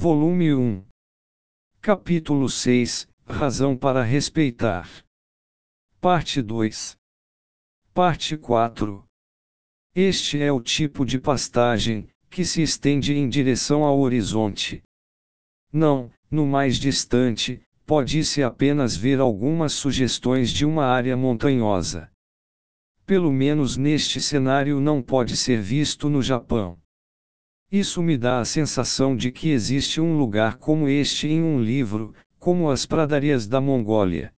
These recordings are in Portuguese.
Volume 1. Capítulo 6 Razão para respeitar. Parte 2. Parte 4. Este é o tipo de pastagem que se estende em direção ao horizonte. Não, no mais distante, pode-se apenas ver algumas sugestões de uma área montanhosa. Pelo menos neste cenário não pode ser visto no Japão. Isso me dá a sensação de que existe um lugar como este em um livro, como as pradarias da Mongólia.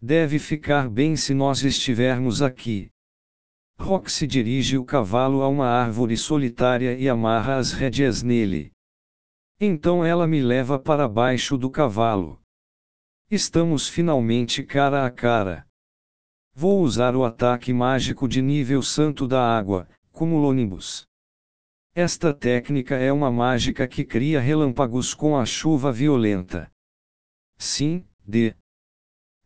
Deve ficar bem se nós estivermos aqui. Roxy dirige o cavalo a uma árvore solitária e amarra as rédeas nele. Então ela me leva para baixo do cavalo. Estamos finalmente cara a cara. Vou usar o ataque mágico de nível santo da água, Cumulonimbus. Esta técnica é uma mágica que cria relâmpagos com a chuva violenta. Sim, D.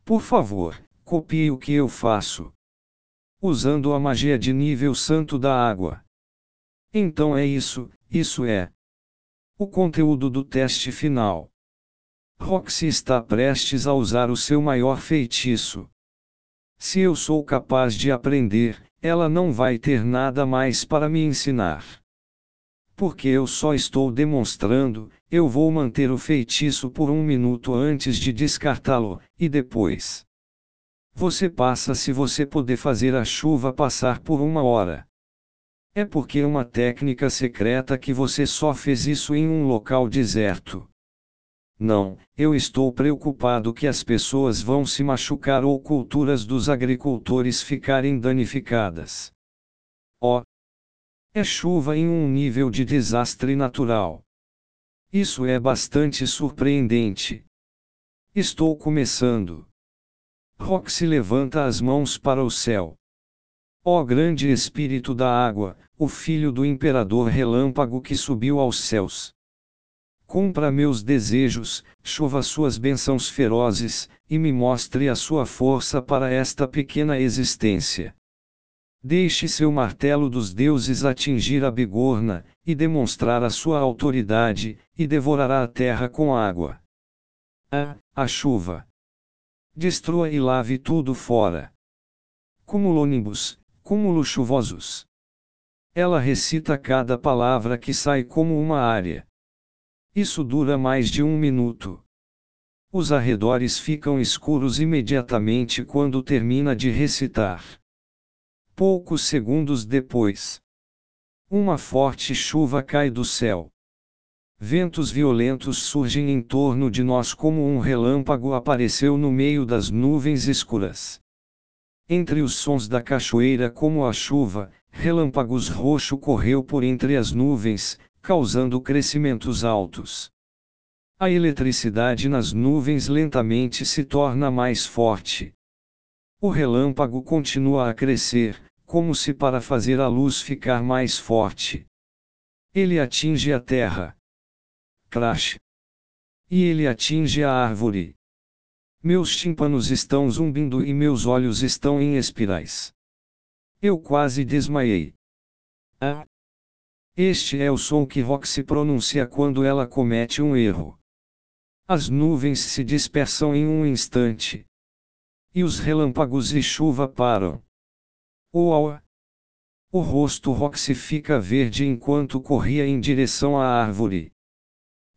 Por favor, copie o que eu faço. Usando a magia de nível santo da água. Então é isso, isso é. O conteúdo do teste final. Roxy está prestes a usar o seu maior feitiço. Se eu sou capaz de aprender, ela não vai ter nada mais para me ensinar. Porque eu só estou demonstrando, eu vou manter o feitiço por um minuto antes de descartá-lo, e depois. Você passa se você puder fazer a chuva passar por uma hora. É porque é uma técnica secreta que você só fez isso em um local deserto. Não, eu estou preocupado que as pessoas vão se machucar ou culturas dos agricultores ficarem danificadas. É chuva em um nível de desastre natural. Isso é bastante surpreendente. Estou começando. Roxy levanta as mãos para o céu. Ó oh grande espírito da água, o filho do imperador relâmpago que subiu aos céus. Cumpra meus desejos, chova suas bênçãos ferozes, e me mostre a sua força para esta pequena existência. Deixe seu martelo dos deuses atingir a bigorna, e demonstrar a sua autoridade, e devorará a terra com água. Ah, a chuva. Destrua e lave tudo fora. Cumulonimbus, cúmulos chuvosos. Ela recita cada palavra que sai como uma área. Isso dura mais de um minuto. Os arredores ficam escuros imediatamente quando termina de recitar. Poucos segundos depois, uma forte chuva cai do céu. Ventos violentos surgem em torno de nós como um relâmpago apareceu no meio das nuvens escuras. Entre os sons da cachoeira como a chuva, relâmpagos roxo correu por entre as nuvens, causando crescimentos altos. A eletricidade nas nuvens lentamente se torna mais forte. O relâmpago continua a crescer, como se para fazer a luz ficar mais forte. Ele atinge a terra. Crash. E ele atinge a árvore. Meus tímpanos estão zumbindo e meus olhos estão em espirais. Eu quase desmaiei. Ah! Este é o som que Roxy pronuncia quando ela comete um erro. As nuvens se dispersam em um instante. E os relâmpagos e chuva param. Uau! O rosto Roxy fica verde enquanto corria em direção à árvore.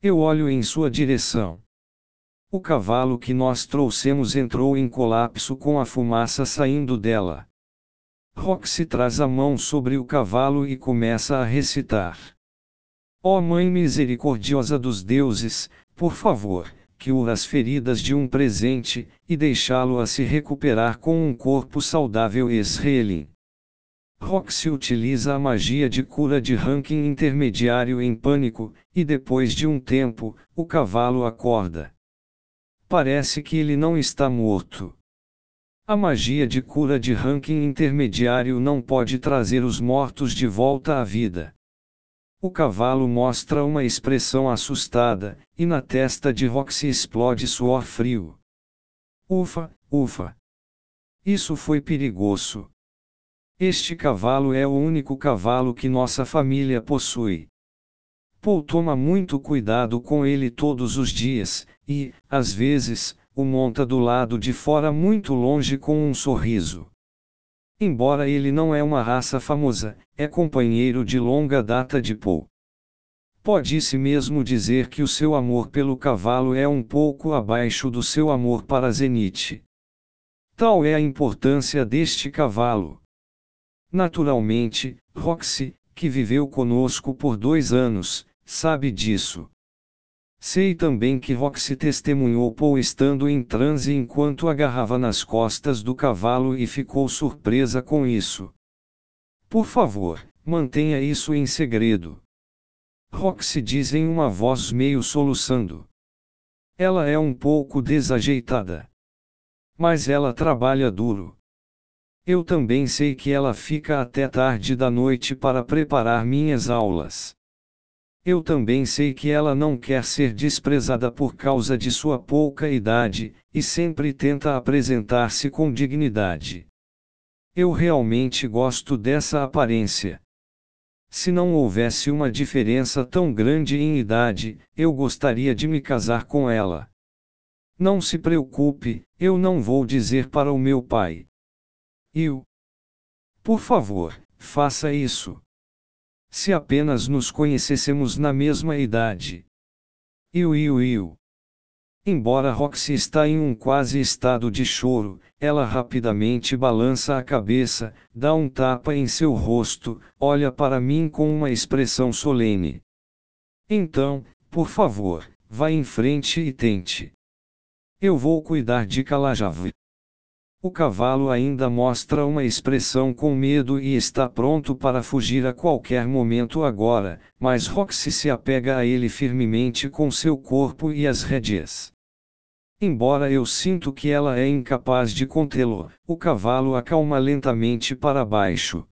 Eu olho em sua direção. O cavalo que nós trouxemos entrou em colapso com a fumaça saindo dela. Roxy traz a mão sobre o cavalo e começa a recitar. Ó oh Mãe misericordiosa dos deuses, por favor, cure as feridas de um presente, e deixá-lo a se recuperar com um corpo saudável Esrelin. Roxy utiliza a magia de cura de ranking intermediário em pânico, e depois de um tempo, o cavalo acorda. Parece que ele não está morto. A magia de cura de ranking intermediário não pode trazer os mortos de volta à vida. O cavalo mostra uma expressão assustada, e na testa de Roxy explode suor frio. Ufa, ufa. Isso foi perigoso. Este cavalo é o único cavalo que nossa família possui. Paul toma muito cuidado com ele todos os dias, e, às vezes, o monta do lado de fora muito longe com um sorriso. Embora ele não é uma raça famosa, é companheiro de longa data de Paul. Pode-se mesmo dizer que o seu amor pelo cavalo é um pouco abaixo do seu amor para Zenith. Tal é a importância deste cavalo. Naturalmente, Roxy, que viveu conosco por dois anos, sabe disso. Sei também que Roxy testemunhou Paul estando em transe enquanto agarrava nas costas do cavalo e ficou surpresa com isso. Por favor, mantenha isso em segredo. Roxy diz em uma voz meio soluçando. Ela é um pouco desajeitada. Mas ela trabalha duro. Eu também sei que ela fica até tarde da noite para preparar minhas aulas. Eu também sei que ela não quer ser desprezada por causa de sua pouca idade, e sempre tenta apresentar-se com dignidade. Eu realmente gosto dessa aparência. Se não houvesse uma diferença tão grande em idade, eu gostaria de me casar com ela. Não se preocupe, eu não vou dizer para o meu pai. Eu. Por favor, faça isso. Se apenas nos conhecêssemos na mesma idade. Eu, eu, eu. Embora Roxy está em um quase estado de choro, ela rapidamente balança a cabeça, dá um tapa em seu rosto, olha para mim com uma expressão solene. Então, por favor, vá em frente e tente. Eu vou cuidar de Kalajave. O cavalo ainda mostra uma expressão com medo e está pronto para fugir a qualquer momento agora, mas Roxy se apega a ele firmemente com seu corpo e as rédeas. Embora eu sinto que ela é incapaz de contê-lo, o cavalo acalma lentamente para baixo.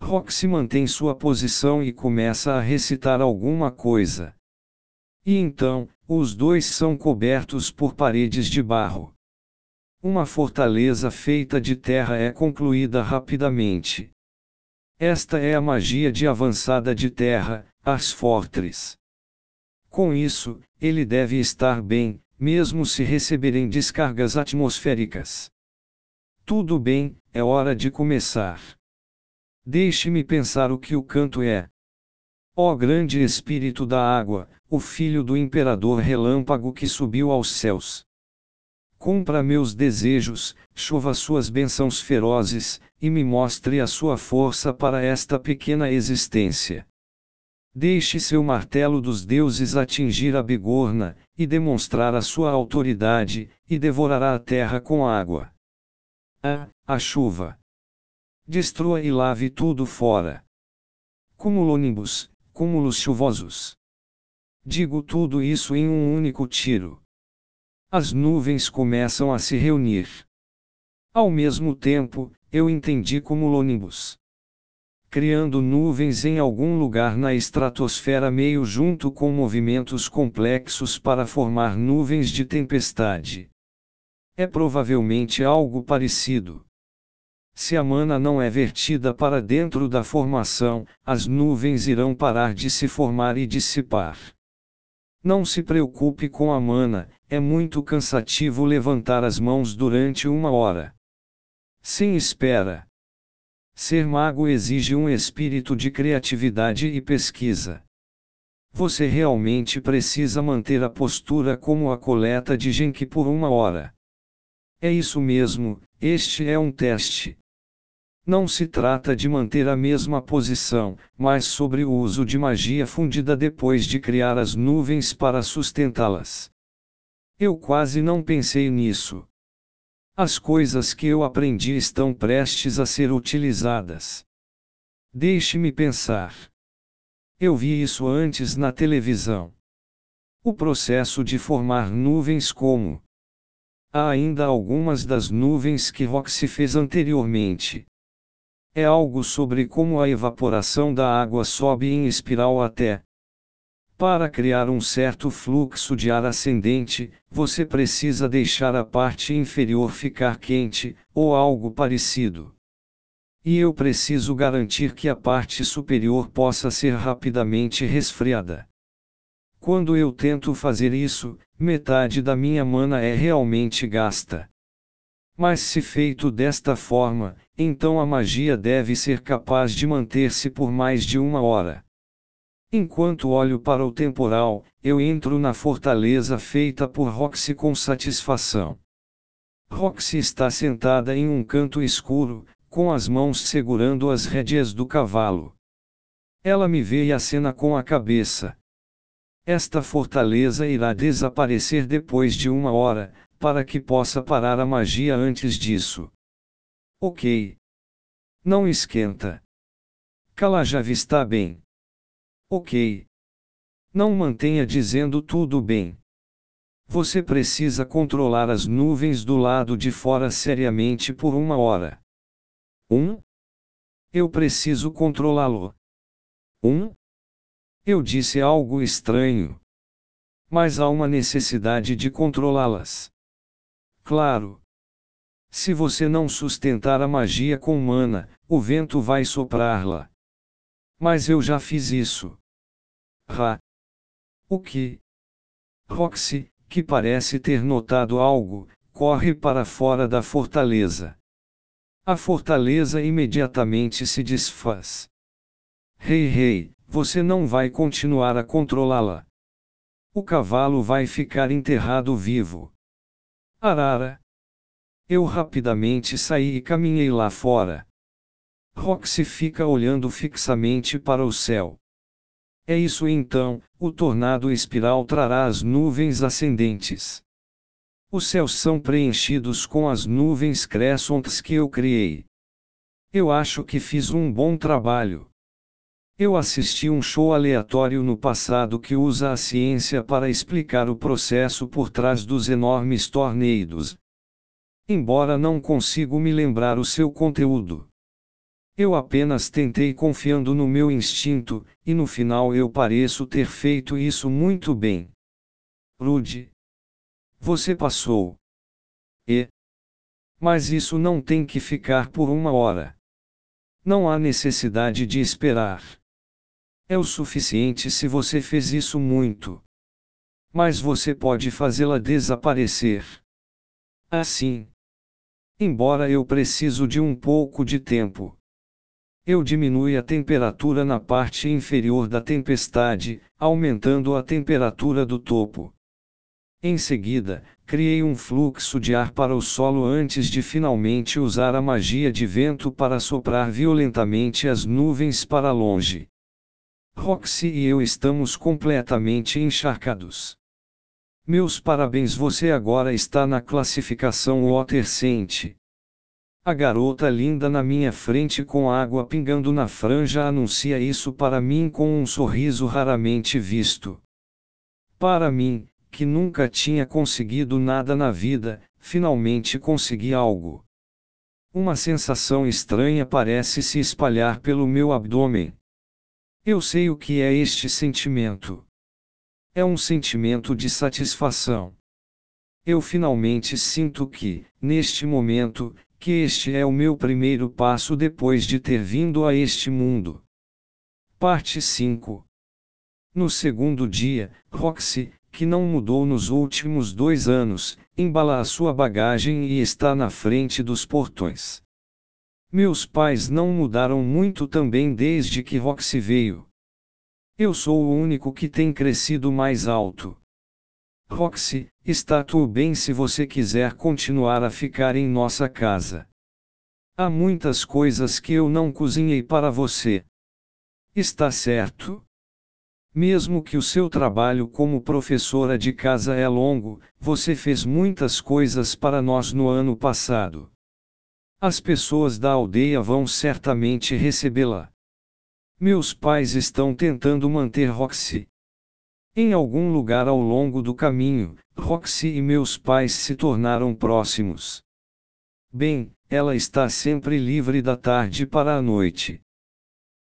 Roxy mantém sua posição e começa a recitar alguma coisa. E então, os dois são cobertos por paredes de barro. Uma fortaleza feita de terra é concluída rapidamente. Esta é a magia de avançada de terra, Ars Fortress. Com isso, ele deve estar bem, mesmo se receberem descargas atmosféricas. Tudo bem, é hora de começar. Deixe-me pensar o que o canto é. Ó grande Espírito da água, o filho do imperador relâmpago que subiu aos céus. Cumpra meus desejos, chova suas bênçãos ferozes, e me mostre a sua força para esta pequena existência. Deixe seu martelo dos deuses atingir a bigorna, e demonstrar a sua autoridade, e devorará a terra com água. Ah, a chuva. Destrua e lave tudo fora. Cumulonimbus, cúmulos chuvosos. Digo tudo isso em um único tiro. As nuvens começam a se reunir. Ao mesmo tempo, eu entendi cumulonimbus. Criando nuvens em algum lugar na estratosfera meio junto com movimentos complexos para formar nuvens de tempestade. É provavelmente algo parecido. Se a mana não é vertida para dentro da formação, as nuvens irão parar de se formar e dissipar. Não se preocupe com a mana, é muito cansativo levantar as mãos durante uma hora. Sem espera. Ser mago exige um espírito de criatividade e pesquisa. Você realmente precisa manter a postura como a coleta de Genki por uma hora. É isso mesmo, este é um teste. Não se trata de manter a mesma posição, mas sobre o uso de magia fundida depois de criar as nuvens para sustentá-las. Eu quase não pensei nisso. As coisas que eu aprendi estão prestes a ser utilizadas. Deixe-me pensar. Eu vi isso antes na televisão. O processo de formar nuvens como. Há ainda algumas das nuvens que Roxy fez anteriormente. É algo sobre como a evaporação da água sobe em espiral até. Para criar um certo fluxo de ar ascendente, você precisa deixar a parte inferior ficar quente, ou algo parecido. e eu preciso garantir que a parte superior possa ser rapidamente resfriada. Quando eu tento fazer isso, metade da minha mana é realmente gasta. Mas se feito desta forma, então a magia deve ser capaz de manter-se por mais de uma hora. Enquanto olho para o temporal, eu entro na fortaleza feita por Roxy com satisfação. Roxy está sentada em um canto escuro, com as mãos segurando as rédeas do cavalo. Ela me vê e acena com a cabeça. Esta fortaleza irá desaparecer depois de uma hora, para que possa parar a magia antes disso. Ok. Não esquenta. Kalajava está bem. Ok. Não mantenha dizendo tudo bem. Você precisa controlar as nuvens do lado de fora seriamente por uma hora. 1. Um? Eu preciso controlá-lo. 1. Um? Eu disse algo estranho. Mas há uma necessidade de controlá-las. Claro. Se você não sustentar a magia com mana, o vento vai soprá-la. Mas eu já fiz isso. Ra. O que? Roxy, que parece ter notado algo, corre para fora da fortaleza. A fortaleza imediatamente se desfaz. Rei, hey, rei, hey, você não vai continuar a controlá-la. O cavalo vai ficar enterrado vivo. Arara. Eu rapidamente saí e caminhei lá fora. Roxy fica olhando fixamente para o céu. É isso então, o tornado espiral trará as nuvens ascendentes. Os céus são preenchidos com as nuvens crescentes que eu criei. Eu acho que fiz um bom trabalho. Eu assisti um show aleatório no passado que usa a ciência para explicar o processo por trás dos enormes tornados. Embora não consigo me lembrar o seu conteúdo. Eu apenas tentei confiando no meu instinto, e no final eu pareço ter feito isso muito bem. Rude. Você passou. E. Mas isso não tem que ficar por uma hora. Não há necessidade de esperar. É o suficiente se você fez isso muito. Mas você pode fazê-la desaparecer. Assim. Embora eu preciso de um pouco de tempo. Eu diminui a temperatura na parte inferior da tempestade, aumentando a temperatura do topo. Em seguida, criei um fluxo de ar para o solo antes de finalmente usar a magia de vento para soprar violentamente as nuvens para longe. Roxy e eu estamos completamente encharcados. Meus parabéns, você agora está na classificação Water Saint. A garota linda na minha frente com água pingando na franja anuncia isso para mim com um sorriso raramente visto. Para mim, que nunca tinha conseguido nada na vida, finalmente consegui algo. Uma sensação estranha parece se espalhar pelo meu abdômen. Eu sei o que é este sentimento. É um sentimento de satisfação. Eu finalmente sinto que, neste momento, que este é o meu primeiro passo depois de ter vindo a este mundo. Parte 5 No segundo dia, Roxy, que não mudou nos últimos dois anos, embala a sua bagagem e está na frente dos portões. Meus pais não mudaram muito também desde que Roxy veio. Eu sou o único que tem crescido mais alto. Roxy, está tudo bem se você quiser continuar a ficar em nossa casa. Há muitas coisas que eu não cozinhei para você. Está certo? Mesmo que o seu trabalho como professora de casa é longo, você fez muitas coisas para nós no ano passado. As pessoas da aldeia vão certamente recebê-la. Meus pais estão tentando manter Roxy. Em algum lugar ao longo do caminho, Roxy e meus pais se tornaram próximos. Bem, ela está sempre livre da tarde para a noite.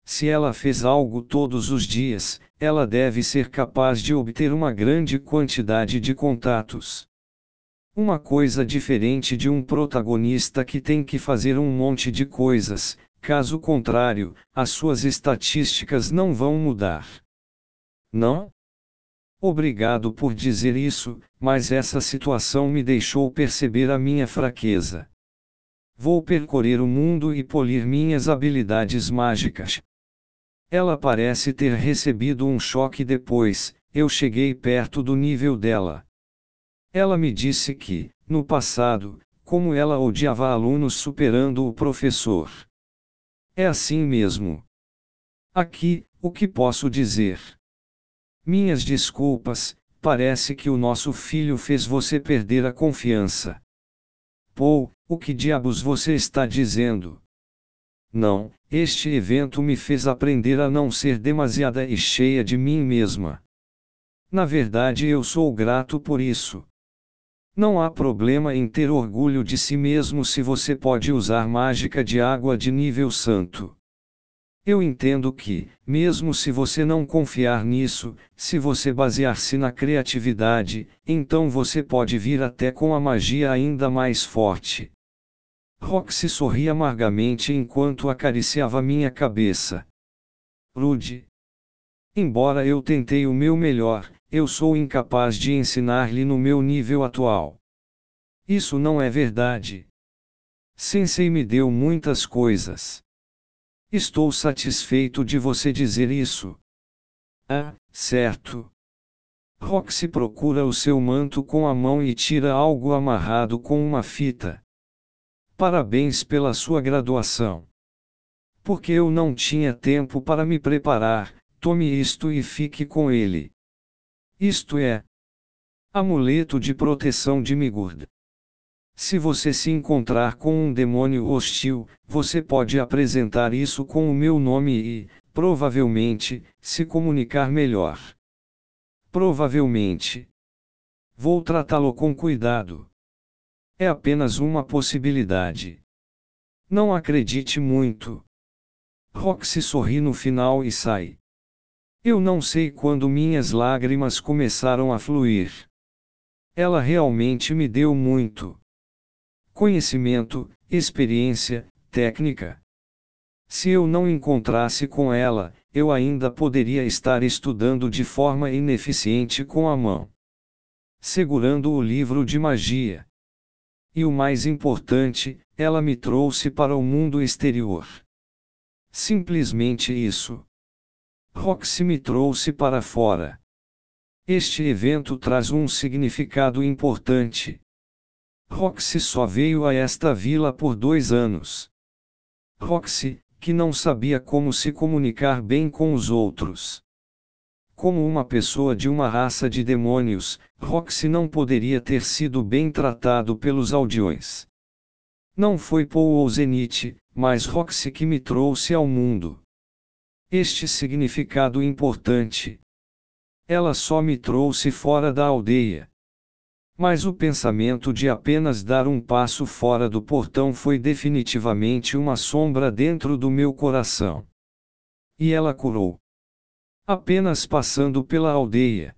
Se ela fez algo todos os dias, ela deve ser capaz de obter uma grande quantidade de contatos. Uma coisa diferente de um protagonista que tem que fazer um monte de coisas, caso contrário, as suas estatísticas não vão mudar. Não? Obrigado por dizer isso, mas essa situação me deixou perceber a minha fraqueza. Vou percorrer o mundo e polir minhas habilidades mágicas. Ela parece ter recebido um choque depois, eu cheguei perto do nível dela. Ela me disse que, no passado, como ela odiava alunos superando o professor. É assim mesmo. Aqui, o que posso dizer? Minhas desculpas, parece que o nosso filho fez você perder a confiança. Paul, o que diabos você está dizendo? Não, este evento me fez aprender a não ser demasiada e cheia de mim mesma. Na verdade, eu sou grato por isso. Não há problema em ter orgulho de si mesmo se você pode usar mágica de água de nível santo. Eu entendo que, mesmo se você não confiar nisso, se você basear-se na criatividade, então você pode vir até com a magia ainda mais forte. Roxy sorria amargamente enquanto acariciava minha cabeça. Rude. Embora eu tentei o meu melhor, eu sou incapaz de ensinar-lhe no meu nível atual. Isso não é verdade. Sensei me deu muitas coisas. Estou satisfeito de você dizer isso. Ah, certo. Roxy procura o seu manto com a mão e tira algo amarrado com uma fita. Parabéns pela sua graduação. Porque eu não tinha tempo para me preparar, tome isto e fique com ele. Isto é. Amuleto de proteção de Migurd. Se você se encontrar com um demônio hostil, você pode apresentar isso com o meu nome e, provavelmente, se comunicar melhor. Provavelmente. Vou tratá-lo com cuidado. É apenas uma possibilidade. Não acredite muito. Roxy sorri no final e sai. Eu não sei quando minhas lágrimas começaram a fluir. Ela realmente me deu muito. Conhecimento, experiência, técnica. Se eu não encontrasse com ela, eu ainda poderia estar estudando de forma ineficiente com a mão. Segurando o livro de magia. E o mais importante, ela me trouxe para o mundo exterior. Simplesmente isso. Roxy me trouxe para fora. Este evento traz um significado importante. Roxy só veio a esta vila por dois anos. Roxy, que não sabia como se comunicar bem com os outros. Como uma pessoa de uma raça de demônios, Roxy não poderia ter sido bem tratado pelos aldeões. Não foi Paul ou Zenith, mas Roxy que me trouxe ao mundo. Este significado importante. Ela só me trouxe fora da aldeia. Mas o pensamento de apenas dar um passo fora do portão foi definitivamente uma sombra dentro do meu coração. E ela curou. Apenas passando pela aldeia.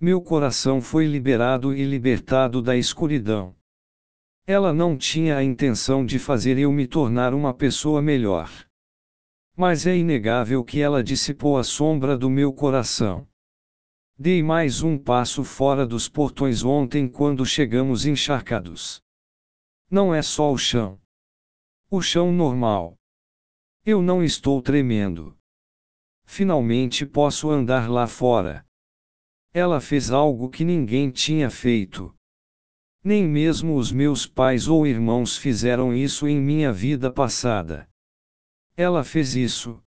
Meu coração foi liberado e libertado da escuridão. Ela não tinha a intenção de fazer eu me tornar uma pessoa melhor. Mas é inegável que ela dissipou a sombra do meu coração. Dei mais um passo fora dos portões ontem quando chegamos encharcados. Não é só o chão. O chão normal. Eu não estou tremendo. Finalmente posso andar lá fora. Ela fez algo que ninguém tinha feito. Nem mesmo os meus pais ou irmãos fizeram isso em minha vida passada. Ela fez isso.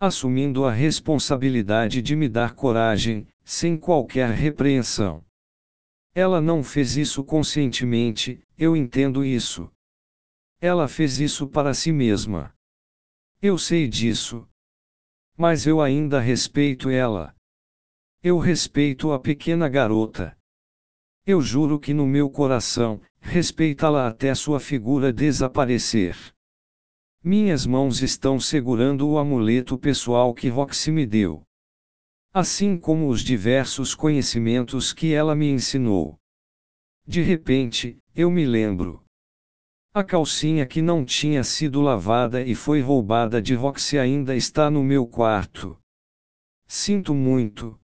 Assumindo a responsabilidade de me dar coragem, sem qualquer repreensão. Ela não fez isso conscientemente, eu entendo isso. Ela fez isso para si mesma. Eu sei disso. Mas eu ainda respeito ela. Eu respeito a pequena garota. Eu juro que no meu coração, respeitá-la até sua figura desaparecer. Minhas mãos estão segurando o amuleto pessoal que Roxy me deu. Assim como os diversos conhecimentos que ela me ensinou. De repente, eu me lembro. A calcinha que não tinha sido lavada e foi roubada de Roxy ainda está no meu quarto. Sinto muito,